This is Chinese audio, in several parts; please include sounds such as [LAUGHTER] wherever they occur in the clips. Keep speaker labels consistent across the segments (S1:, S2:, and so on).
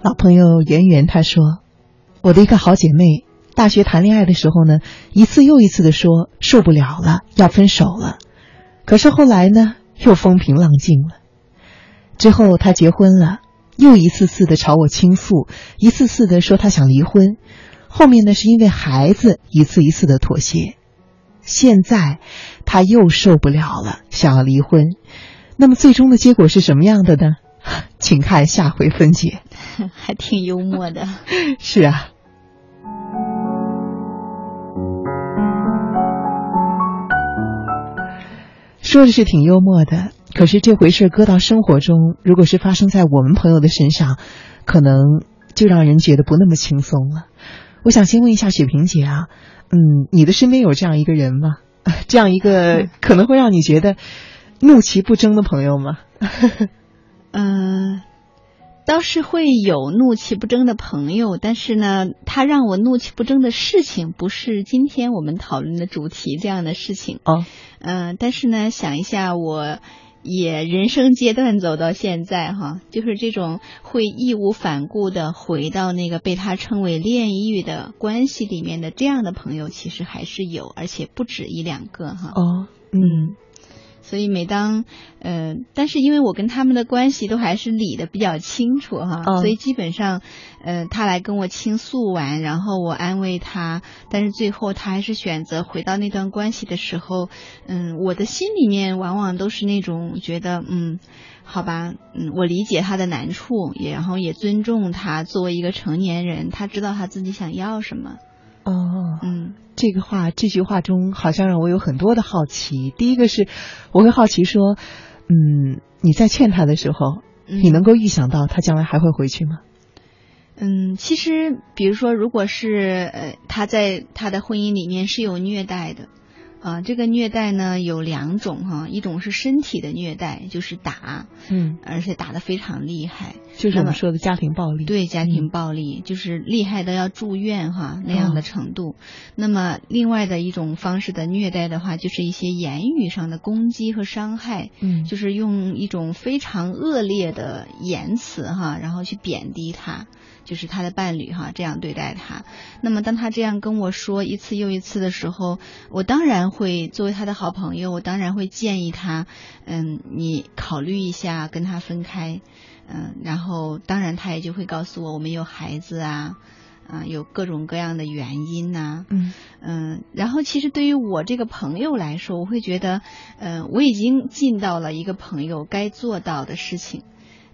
S1: 老朋友圆圆她说：“我的一个好姐妹，大学谈恋爱的时候呢，一次又一次的说受不了了，要分手了。可是后来呢，又风平浪静了。之后她结婚了，又一次次的朝我倾诉，一次次的说她想离婚。后面呢，是因为孩子，一次一次的妥协。现在她又受不了了，想要离婚。那么最终的结果是什么样的呢？[LAUGHS] 请看下回分解。” [LAUGHS]
S2: 还挺幽默的，[LAUGHS]
S1: 是啊。说的是挺幽默的，可是这回事搁到生活中，如果是发生在我们朋友的身上，可能就让人觉得不那么轻松了。我想先问一下雪萍姐啊，嗯，你的身边有这样一个人吗？[LAUGHS] 这样一个可能会让你觉得怒其不争的朋友吗？
S2: 嗯。倒是会有怒气不争的朋友，但是呢，他让我怒气不争的事情不是今天我们讨论的主题这样的事情
S1: 哦。
S2: 嗯，但是呢，想一下，我也人生阶段走到现在哈，就是这种会义无反顾的回到那个被他称为炼狱的关系里面的这样的朋友，其实还是有，而且不止一两个哈。
S1: 哦，嗯。
S2: 所以每当，呃，但是因为我跟他们的关系都还是理的比较清楚哈，所以基本上，呃，他来跟我倾诉完，然后我安慰他，但是最后他还是选择回到那段关系的时候，嗯，我的心里面往往都是那种觉得，嗯，好吧，嗯，我理解他的难处，也然后也尊重他作为一个成年人，他知道他自己想要什么。
S1: 哦，
S2: 嗯。
S1: 这个话，这句话中好像让我有很多的好奇。第一个是，我会好奇说，嗯，你在劝他的时候，你能够预想到他将来还会回去吗？
S2: 嗯，其实，比如说，如果是呃，他在他的婚姻里面是有虐待的。啊，这个虐待呢有两种哈，一种是身体的虐待，就是打，
S1: 嗯，
S2: 而且打的非常厉害，
S1: 就是我们说的家庭暴力。
S2: 对，家庭暴力就是厉害的要住院哈那样的程度。那么另外的一种方式的虐待的话，就是一些言语上的攻击和伤害，
S1: 嗯，
S2: 就是用一种非常恶劣的言辞哈，然后去贬低他。就是他的伴侣哈，这样对待他。那么当他这样跟我说一次又一次的时候，我当然会作为他的好朋友，我当然会建议他，嗯，你考虑一下跟他分开，嗯，然后当然他也就会告诉我，我们有孩子啊，啊，有各种各样的原因呐，
S1: 嗯
S2: 嗯，然后其实对于我这个朋友来说，我会觉得，嗯，我已经尽到了一个朋友该做到的事情。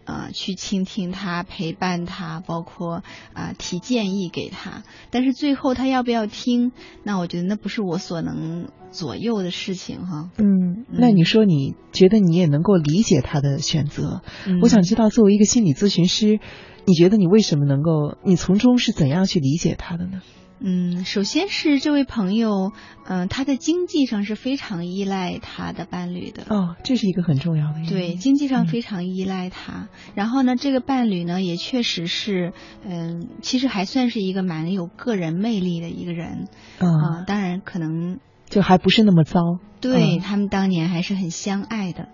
S2: 啊，去倾听他，陪伴他，包括啊提建议给他。但是最后他要不要听，那我觉得那不是我所能左右的事情哈。
S1: 嗯，那你说你觉得你也能够理解他的选择？我想知道，作为一个心理咨询师，你觉得你为什么能够？你从中是怎样去理解他的呢？
S2: 嗯，首先是这位朋友，嗯，他在经济上是非常依赖他的伴侣的。
S1: 哦，这是一个很重要的。
S2: 对，经济上非常依赖他。然后呢，这个伴侣呢，也确实是，嗯，其实还算是一个蛮有个人魅力的一个人。
S1: 啊，
S2: 当然可能
S1: 就还不是那么糟。
S2: 对他们当年还是很相爱的。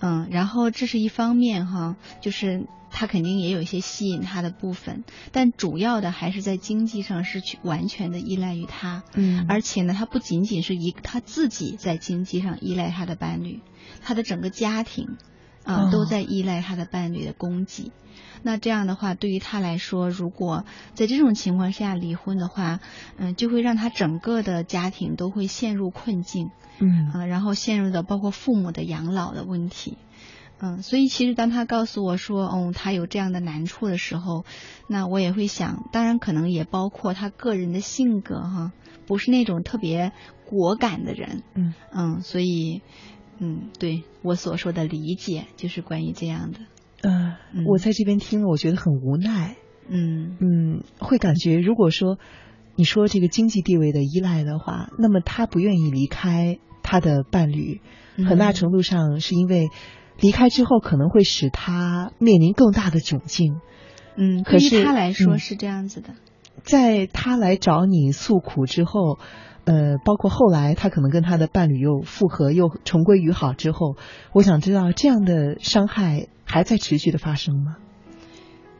S2: 嗯，然后这是一方面哈，就是他肯定也有一些吸引他的部分，但主要的还是在经济上是去完全的依赖于他。
S1: 嗯，
S2: 而且呢，他不仅仅是一他自己在经济上依赖他的伴侣，他的整个家庭啊都在依赖他的伴侣的供给。那这样的话，对于他来说，如果在这种情况下离婚的话，嗯，就会让他整个的家庭都会陷入困境，
S1: 嗯。
S2: 啊，然后陷入的包括父母的养老的问题，嗯，所以其实当他告诉我说，哦，他有这样的难处的时候，那我也会想，当然可能也包括他个人的性格哈，不是那种特别果敢的人，
S1: 嗯。
S2: 嗯，所以，嗯，对我所说的理解就是关于这样的。
S1: 嗯，我在这边听了，我觉得很无奈。
S2: 嗯
S1: 嗯，会感觉如果说你说这个经济地位的依赖的话，那么他不愿意离开他的伴侣，很大程度上是因为离开之后可能会使他面临更大的窘境。
S2: 嗯，
S1: 可是
S2: 他来说是这样子的，
S1: 在他来找你诉苦之后。呃，包括后来他可能跟他的伴侣又复合，又重归于好之后，我想知道这样的伤害还在持续的发生吗？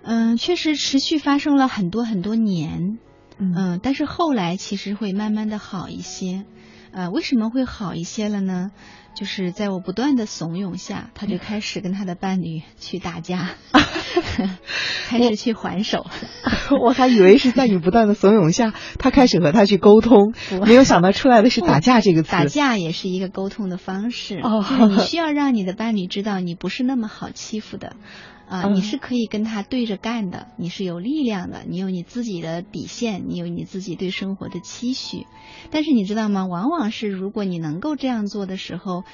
S2: 嗯，确实持续发生了很多很多年，嗯，但是后来其实会慢慢的好一些。呃，为什么会好一些了呢？就是在我不断的怂恿下，他就开始跟他的伴侣去打架，[LAUGHS] 开始去还手。[LAUGHS]
S1: 我还以为是在你不断的怂恿下，他开始和他去沟通，没有想到出来的是打架这个词。
S2: 打架也是一个沟通的方式，就是你需要让你的伴侣知道你不是那么好欺负的。啊，你是可以跟他对着干的，你是有力量的，你有你自己的底线，你有你自己对生活的期许。但是你知道吗？往往是如果你能够这样做的时候，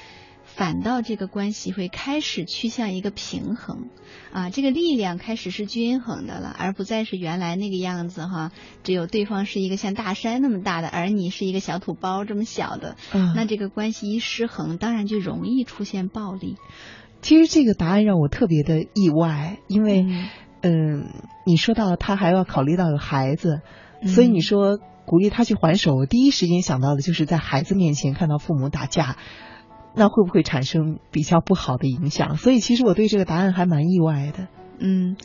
S2: 反倒这个关系会开始趋向一个平衡，啊，这个力量开始是均衡的了，而不再是原来那个样子哈。只有对方是一个像大山那么大的，而你是一个小土包这么小的，那这个关系一失衡，当然就容易出现暴力。
S1: 其实这个答案让我特别的意外，因为，嗯，你说到他还要考虑到有孩子，所以你说鼓励他去还手，我第一时间想到的就是在孩子面前看到父母打架，那会不会产生比较不好的影响？所以其实我对这个答案还蛮意外的。
S2: 嗯，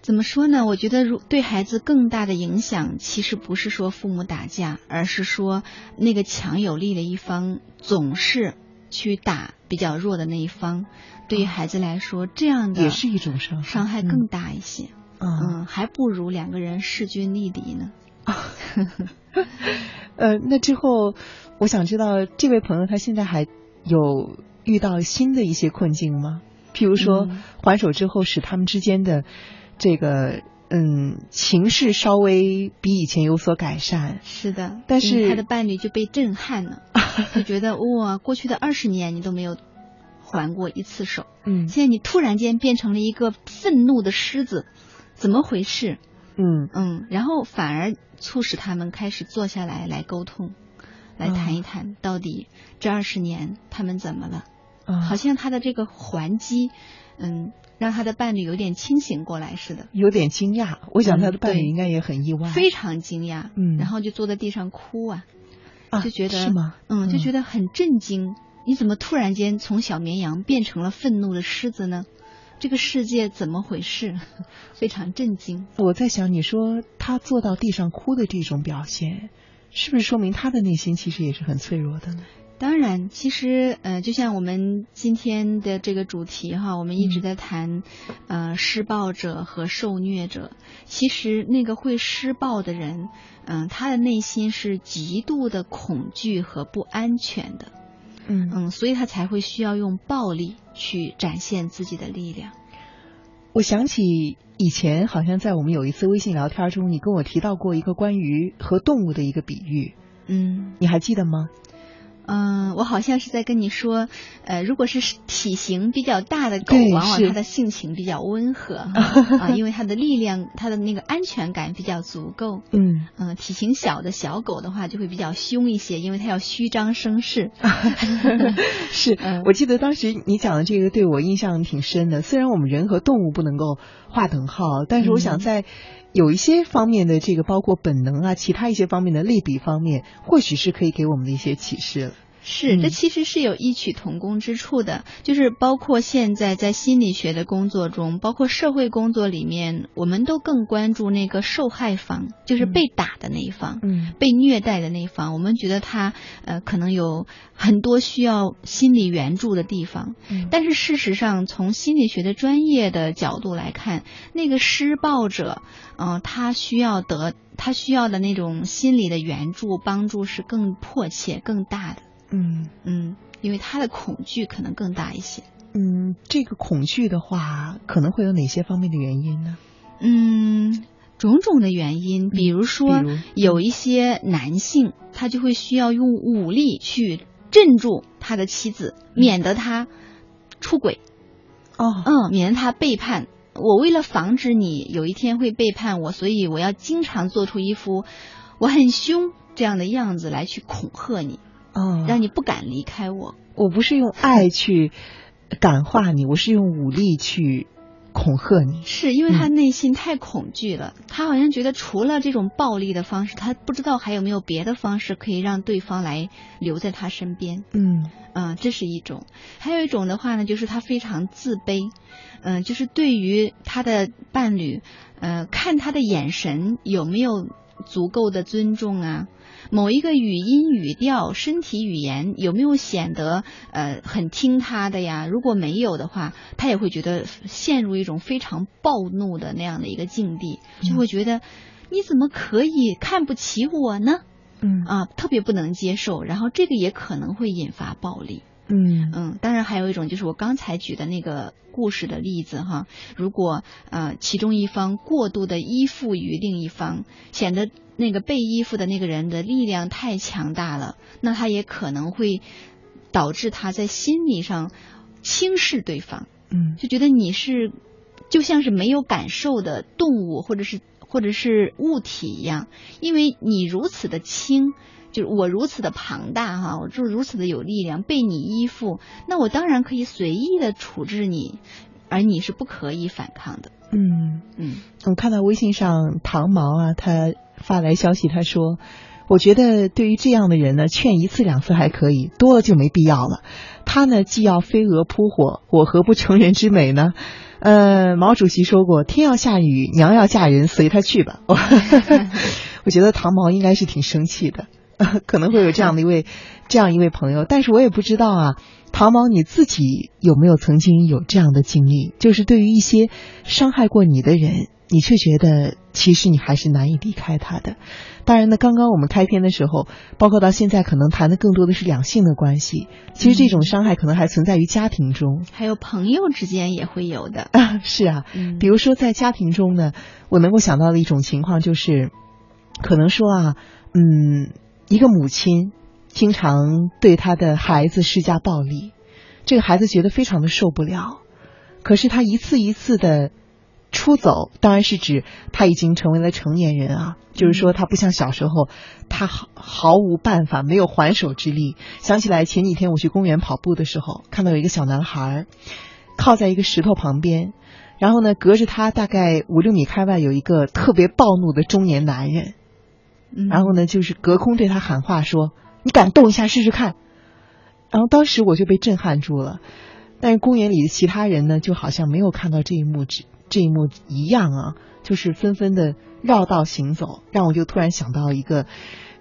S2: 怎么说呢？我觉得如对孩子更大的影响，其实不是说父母打架，而是说那个强有力的一方总是去打比较弱的那一方。对于孩子来说，这样的
S1: 也是一种伤害
S2: 伤害更大一些。嗯，还不如两个人势均力敌呢。[LAUGHS]
S1: 呃，那之后，我想知道这位朋友他现在还有遇到新的一些困境吗？譬如说，还手之后使他们之间的这个嗯情势稍微比以前有所改善。
S2: 是的，
S1: 但是
S2: 他的伴侣就被震撼了，[LAUGHS] 就觉得哇，过去的二十年你都没有。还过一次手，
S1: 嗯，
S2: 现在你突然间变成了一个愤怒的狮子，怎么回事？
S1: 嗯
S2: 嗯，然后反而促使他们开始坐下来来沟通，来谈一谈到底这二十年他们怎么了？好像他的这个还击，嗯，让他的伴侣有点清醒过来似的，
S1: 有点惊讶。我想他的伴侣应该也很意外，
S2: 非常惊讶，
S1: 嗯，
S2: 然后就坐在地上哭啊，就觉得
S1: 是吗？
S2: 嗯，就觉得很震惊。你怎么突然间从小绵羊变成了愤怒的狮子呢？这个世界怎么回事？[LAUGHS] 非常震惊。
S1: 我在想，你说他坐到地上哭的这种表现，是不是说明他的内心其实也是很脆弱的呢？
S2: 当然，其实呃，就像我们今天的这个主题哈，我们一直在谈呃施暴者和受虐者。其实那个会施暴的人，嗯，他的内心是极度的恐惧和不安全的。
S1: 嗯
S2: 嗯，所以他才会需要用暴力去展现自己的力量。
S1: 我想起以前好像在我们有一次微信聊天中，你跟我提到过一个关于和动物的一个比喻。
S2: 嗯，
S1: 你还记得吗？
S2: 嗯，我好像是在跟你说，呃，如果是体型比较大的狗，往往它的性情比较温和 [LAUGHS] 啊，因为它的力量，它的那个安全感比较足够。
S1: 嗯
S2: 嗯，体型小的小狗的话就会比较凶一些，因为它要虚张声势。[LAUGHS] [LAUGHS]
S1: 是，我记得当时你讲的这个对我印象挺深的。虽然我们人和动物不能够划等号，但是我想在有一些方面的这个，包括本能啊，其他一些方面的类比方面，或许是可以给我们的一些启示了。
S2: 是，这其实是有异曲同工之处的，就是包括现在在心理学的工作中，包括社会工作里面，我们都更关注那个受害方，就是被打的那一方，
S1: 嗯，
S2: 被虐待的那一方。我们觉得他呃可能有很多需要心理援助的地方，嗯但是事实上，从心理学的专业的角度来看，那个施暴者，嗯，他需要得他需要的那种心理的援助帮助是更迫切、更大的。
S1: 嗯
S2: 嗯，因为他的恐惧可能更大一些。
S1: 嗯，这个恐惧的话，可能会有哪些方面的原因呢？
S2: 嗯，种种的原因，比如说有一些男性，他就会需要用武力去镇住他的妻子，免得他出轨。
S1: 哦，
S2: 嗯，免得他背叛我。为了防止你有一天会背叛我，所以我要经常做出一副我很凶这样的样子来去恐吓你。
S1: 哦，
S2: 让你不敢离开我。
S1: 我不是用爱去感化你，我是用武力去恐吓你。
S2: 是因为他内心太恐惧了，他好像觉得除了这种暴力的方式，他不知道还有没有别的方式可以让对方来留在他身边。
S1: 嗯
S2: 嗯，这是一种。还有一种的话呢，就是他非常自卑，嗯，就是对于他的伴侣，呃，看他的眼神有没有足够的尊重啊。某一个语音语调、身体语言有没有显得呃很听他的呀？如果没有的话，他也会觉得陷入一种非常暴怒的那样的一个境地，就会觉得你怎么可以看不起我呢？
S1: 嗯
S2: 啊，特别不能接受，然后这个也可能会引发暴力。
S1: 嗯
S2: 嗯，当然还有一种就是我刚才举的那个故事的例子哈，如果呃其中一方过度的依附于另一方，显得那个被依附的那个人的力量太强大了，那他也可能会导致他在心理上轻视对方，
S1: 嗯，
S2: 就觉得你是就像是没有感受的动物或者是或者是物体一样，因为你如此的轻。就是我如此的庞大哈，我就如此的有力量，被你依附，那我当然可以随意的处置你，而你是不可以反抗的。
S1: 嗯
S2: 嗯，
S1: 我看到微信上唐毛啊，他发来消息，他说：“我觉得对于这样的人呢，劝一次两次还可以，多了就没必要了。他呢，既要飞蛾扑火，我何不成人之美呢？”呃，毛主席说过：“天要下雨，娘要嫁人，随他去吧。[LAUGHS] ”我觉得唐毛应该是挺生气的。[LAUGHS] 可能会有这样的一位，这样一位朋友，但是我也不知道啊，唐毛你自己有没有曾经有这样的经历？就是对于一些伤害过你的人，你却觉得其实你还是难以离开他的。当然呢，刚刚我们开篇的时候，包括到现在，可能谈的更多的是两性的关系。其实这种伤害可能还存在于家庭中，
S2: 还有朋友之间也会有的。
S1: 啊 [LAUGHS] 是啊，比如说在家庭中呢，我能够想到的一种情况就是，可能说啊，嗯。一个母亲经常对他的孩子施加暴力，这个孩子觉得非常的受不了。可是他一次一次的出走，当然是指他已经成为了成年人啊，就是说他不像小时候，他毫毫无办法，没有还手之力。想起来前几天我去公园跑步的时候，看到有一个小男孩靠在一个石头旁边，然后呢，隔着他大概五六米开外有一个特别暴怒的中年男人。然后呢，就是隔空对他喊话说：“你敢动一下试试看。”然后当时我就被震撼住了。但是公园里的其他人呢，就好像没有看到这一幕，这这一幕一样啊，就是纷纷的绕道行走，让我就突然想到一个，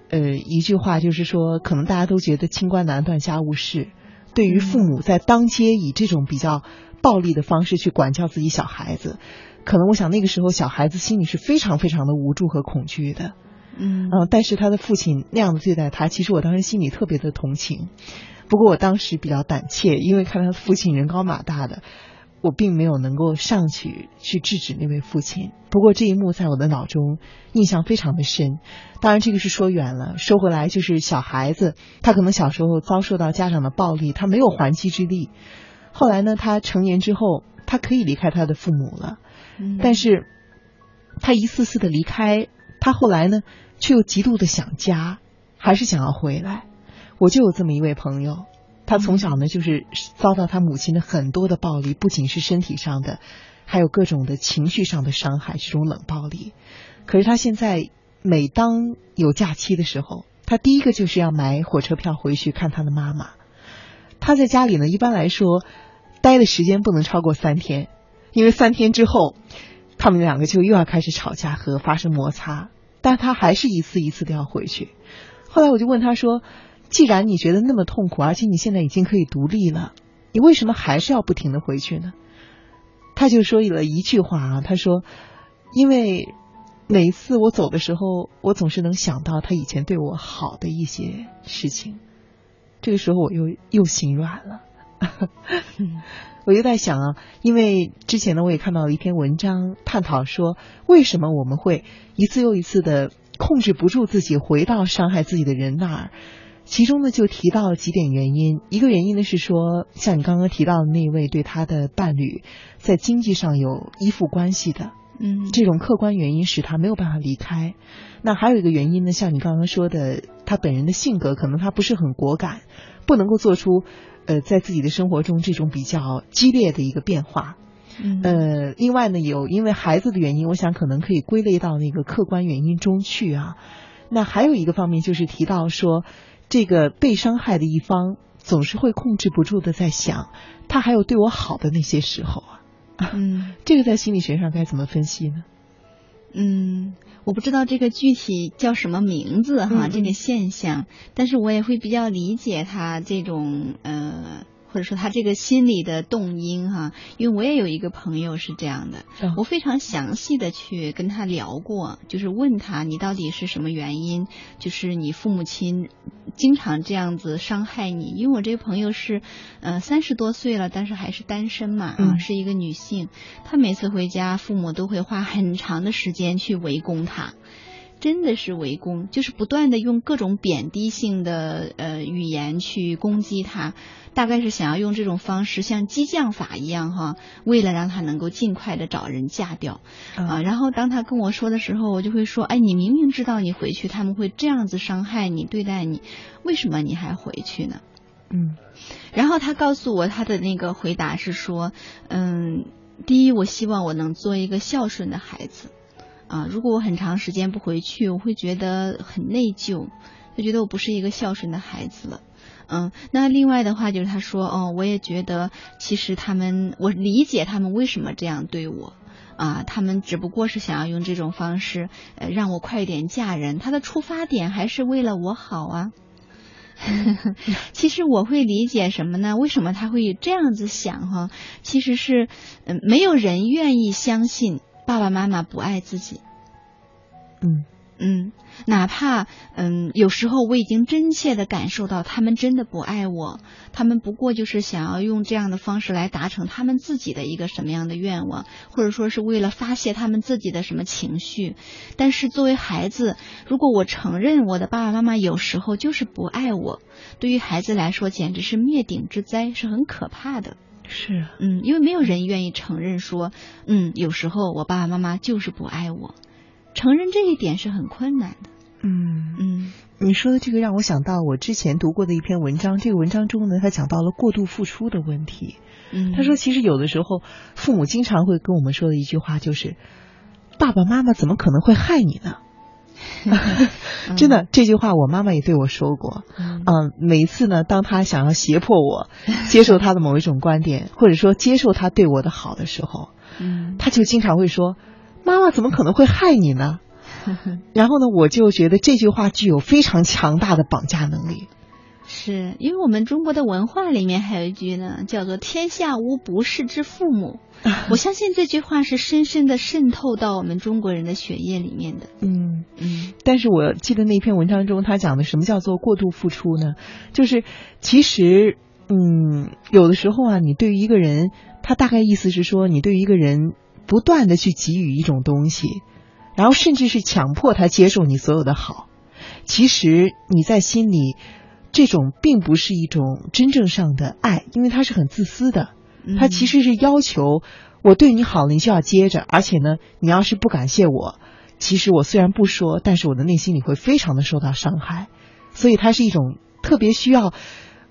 S1: 呃，一句话，就是说，可能大家都觉得清官难断家务事，对于父母在当街以这种比较暴力的方式去管教自己小孩子，可能我想那个时候小孩子心里是非常非常的无助和恐惧的。
S2: 嗯
S1: 但是他的父亲那样的对待他，其实我当时心里特别的同情。不过我当时比较胆怯，因为看他父亲人高马大的，我并没有能够上去去制止那位父亲。不过这一幕在我的脑中印象非常的深。当然这个是说远了，说回来就是小孩子，他可能小时候遭受到家长的暴力，他没有还击之力。后来呢，他成年之后，他可以离开他的父母了，嗯但是他一次次的离开，他后来呢？却又极度的想家，还是想要回来。我就有这么一位朋友，他从小呢就是遭到他母亲的很多的暴力，不仅是身体上的，还有各种的情绪上的伤害，这种冷暴力。可是他现在每当有假期的时候，他第一个就是要买火车票回去看他的妈妈。他在家里呢，一般来说待的时间不能超过三天，因为三天之后，他们两个就又要开始吵架和发生摩擦。但他还是一次一次的要回去。后来我就问他说：“既然你觉得那么痛苦，而且你现在已经可以独立了，你为什么还是要不停的回去呢？”他就说了一句话啊，他说：“因为每一次我走的时候，我总是能想到他以前对我好的一些事情。这个时候我又又心软了。我就在想啊，因为之前呢，我也看到了一篇文章，探讨说为什么我们会一次又一次的控制不住自己，回到伤害自己的人那儿。其中呢，就提到了几点原因。一个原因呢是说，像你刚刚提到的那位对他的伴侣在经济上有依附关系的，
S2: 嗯，
S1: 这种客观原因使他没有办法离开。那还有一个原因呢，像你刚刚说的，他本人的性格可能他不是很果敢，不能够做出。呃，在自己的生活中，这种比较激烈的一个变化，呃，另外呢，有因为孩子的原因，我想可能可以归类到那个客观原因中去啊。那还有一个方面就是提到说，这个被伤害的一方总是会控制不住的在想，他还有对我好的那些时候啊。
S2: 嗯，[LAUGHS]
S1: 这个在心理学上该怎么分析呢？
S2: 嗯，我不知道这个具体叫什么名字哈，这个现象，但是我也会比较理解他这种呃。或者说他这个心理的动因哈，因为我也有一个朋友是这样的，我非常详细的去跟他聊过，就是问他你到底是什么原因，就是你父母亲经常这样子伤害你。因为我这个朋友是呃三十多岁了，但是还是单身嘛，啊是一个女性，她每次回家，父母都会花很长的时间去围攻她。真的是围攻，就是不断的用各种贬低性的呃语言去攻击他，大概是想要用这种方式像激将法一样哈，为了让他能够尽快的找人嫁掉啊。然后当他跟我说的时候，我就会说，哎，你明明知道你回去他们会这样子伤害你、对待你，为什么你还回去呢？
S1: 嗯。
S2: 然后他告诉我他的那个回答是说，嗯，第一，我希望我能做一个孝顺的孩子。啊，如果我很长时间不回去，我会觉得很内疚，就觉得我不是一个孝顺的孩子了。嗯，那另外的话就是他说，哦，我也觉得其实他们，我理解他们为什么这样对我，啊，他们只不过是想要用这种方式，呃，让我快点嫁人，他的出发点还是为了我好啊。[LAUGHS] 其实我会理解什么呢？为什么他会这样子想哈？其实是，嗯，没有人愿意相信。爸爸妈妈不爱自己，
S1: 嗯
S2: 嗯，哪怕嗯，有时候我已经真切的感受到他们真的不爱我，他们不过就是想要用这样的方式来达成他们自己的一个什么样的愿望，或者说是为了发泄他们自己的什么情绪。但是作为孩子，如果我承认我的爸爸妈妈有时候就是不爱我，对于孩子来说简直是灭顶之灾，是很可怕的。
S1: 是，
S2: 嗯，因为没有人愿意承认说，嗯，有时候我爸爸妈妈就是不爱我，承认这一点是很困难的。
S1: 嗯
S2: 嗯，
S1: 你说的这个让我想到我之前读过的一篇文章，这个文章中呢，他讲到了过度付出的问题。
S2: 嗯，
S1: 他说，其实有的时候父母经常会跟我们说的一句话就是，爸爸妈妈怎么可能会害你呢？[LAUGHS] 真的，这句话我妈妈也对我说过。嗯，每一次呢，当他想要胁迫我 [LAUGHS] 接受他的某一种观点，[LAUGHS] 或者说接受他对我的好的时候，
S2: 嗯，
S1: 他就经常会说：“妈妈怎么可能会害你呢？”然后呢，我就觉得这句话具有非常强大的绑架能力。
S2: 是因为我们中国的文化里面还有一句呢，叫做“天下无不是之父母”。[LAUGHS] 我相信这句话是深深的渗透到我们中国人的血液里面的。
S1: 嗯嗯。但是我记得那篇文章中，他讲的什么叫做过度付出呢？就是其实，嗯，有的时候啊，你对于一个人，他大概意思是说，你对于一个人不断的去给予一种东西，然后甚至是强迫他接受你所有的好，其实你在心里。这种并不是一种真正上的爱，因为他是很自私的。他其实是要求我对你好了，你就要接着，而且呢，你要是不感谢我，其实我虽然不说，但是我的内心里会非常的受到伤害。所以它是一种特别需要，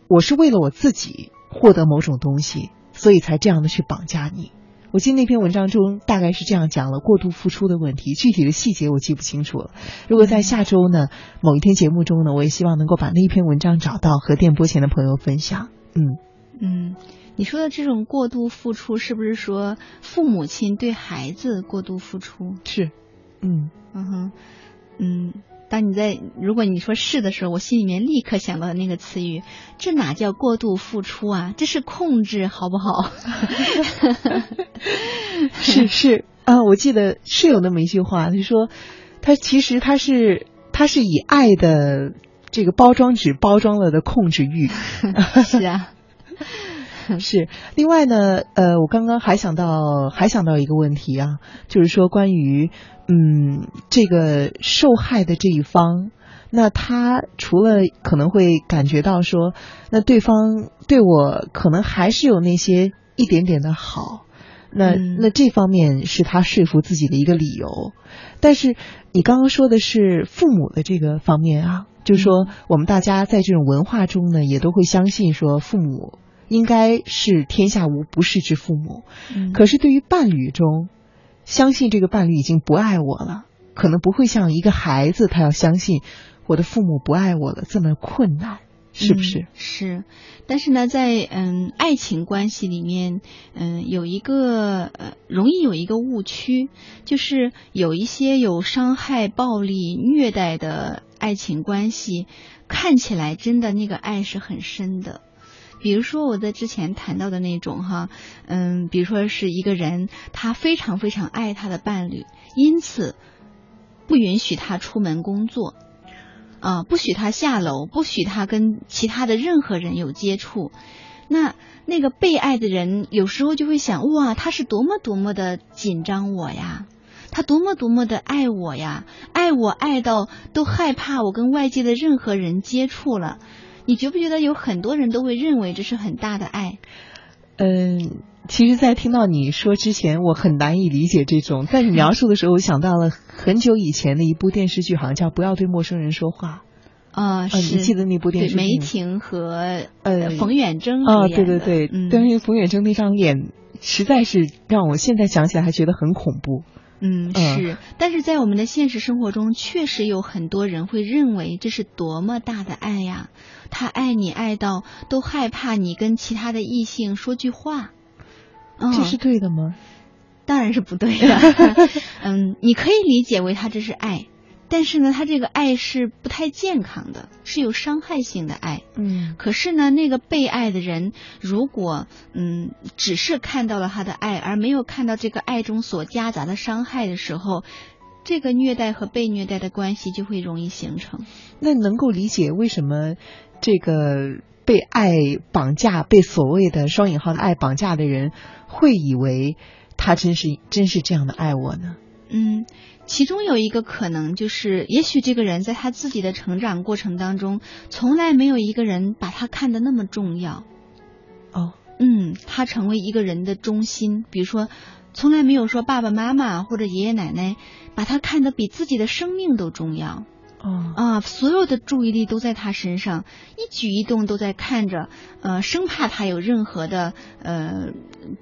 S1: 我是为了我自己获得某种东西，所以才这样的去绑架你。我记得那篇文章中大概是这样讲了过度付出的问题，具体的细节我记不清楚了。如果在下周呢某一天节目中呢，我也希望能够把那一篇文章找到和电波前的朋友分享。
S2: 嗯嗯，你说的这种过度付出，是不是说父母亲对孩子过度付出？
S1: 是，
S2: 嗯嗯哼，嗯。当你在如果你说是的时候，我心里面立刻想到的那个词语，这哪叫过度付出啊？这是控制，好不好？
S1: 是是啊，我记得是有那么一句话，他说他其实他是他是以爱的这个包装纸包装了的控制欲。[LAUGHS]
S2: 是啊。[LAUGHS]
S1: 是，另外呢，呃，我刚刚还想到，还想到一个问题啊，就是说关于，嗯，这个受害的这一方，那他除了可能会感觉到说，那对方对我可能还是有那些一点点的好，那那这方面是他说服自己的一个理由，但是你刚刚说的是父母的这个方面啊，就是说我们大家在这种文化中呢，也都会相信说父母。应该是天下无不是之父母，可是对于伴侣中，相信这个伴侣已经不爱我了，可能不会像一个孩子他要相信我的父母不爱我了这么困难。是不是？
S2: 是，但是呢，在嗯爱情关系里面，嗯有一个呃容易有一个误区，就是有一些有伤害、暴力、虐待的爱情关系，看起来真的那个爱是很深的。比如说我在之前谈到的那种哈，嗯，比如说是一个人他非常非常爱他的伴侣，因此不允许他出门工作。啊，不许他下楼，不许他跟其他的任何人有接触。那那个被爱的人有时候就会想，哇，他是多么多么的紧张我呀，他多么多么的爱我呀，爱我爱到都害怕我跟外界的任何人接触了。你觉不觉得有很多人都会认为这是很大的爱？
S1: 嗯。其实，在听到你说之前，我很难以理解这种。在你描述的时候，我想到了很久以前的一部电视剧，好像叫《不要对陌生人说话》。
S2: 啊，是。
S1: 你记得那部电视剧？
S2: 梅婷和呃冯远征
S1: 啊，对对对，但是冯远征那张脸，实在是让我现在想起来还觉得很恐怖。
S2: 嗯，是。但是在我们的现实生活中，确实有很多人会认为这是多么大的爱呀！他爱你爱到都害怕你跟其他的异性说句话。
S1: 这是对的吗？
S2: 当然是不对的。[LAUGHS] 嗯，你可以理解为他这是爱，但是呢，他这个爱是不太健康的，是有伤害性的爱。
S1: 嗯。
S2: 可是呢，那个被爱的人，如果嗯只是看到了他的爱，而没有看到这个爱中所夹杂的伤害的时候，这个虐待和被虐待的关系就会容易形成。
S1: 那能够理解为什么这个？被爱绑架，被所谓的双引号的爱绑架的人，会以为他真是真是这样的爱我呢？
S2: 嗯，其中有一个可能就是，也许这个人在他自己的成长过程当中，从来没有一个人把他看得那么重要。
S1: 哦，
S2: 嗯，他成为一个人的中心，比如说，从来没有说爸爸妈妈或者爷爷奶奶把他看得比自己的生命都重要。啊，所有的注意力都在他身上，一举一动都在看着，呃，生怕他有任何的呃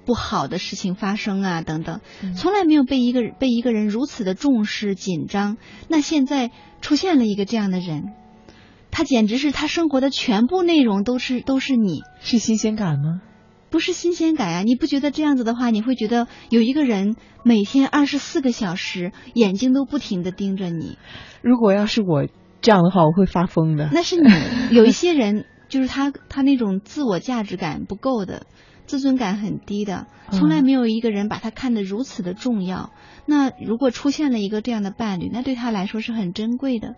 S2: 不好的事情发生啊，等等，从来没有被一个被一个人如此的重视紧张。那现在出现了一个这样的人，他简直是他生活的全部内容都是都是你，
S1: 是新鲜感吗？
S2: 不是新鲜感啊！你不觉得这样子的话，你会觉得有一个人每天二十四个小时眼睛都不停的盯着你。
S1: 如果要是我这样的话，我会发疯的。
S2: 那是你有一些人，[LAUGHS] 就是他他那种自我价值感不够的，自尊感很低的，从来没有一个人把他看得如此的重要。那如果出现了一个这样的伴侣，那对他来说是很珍贵的。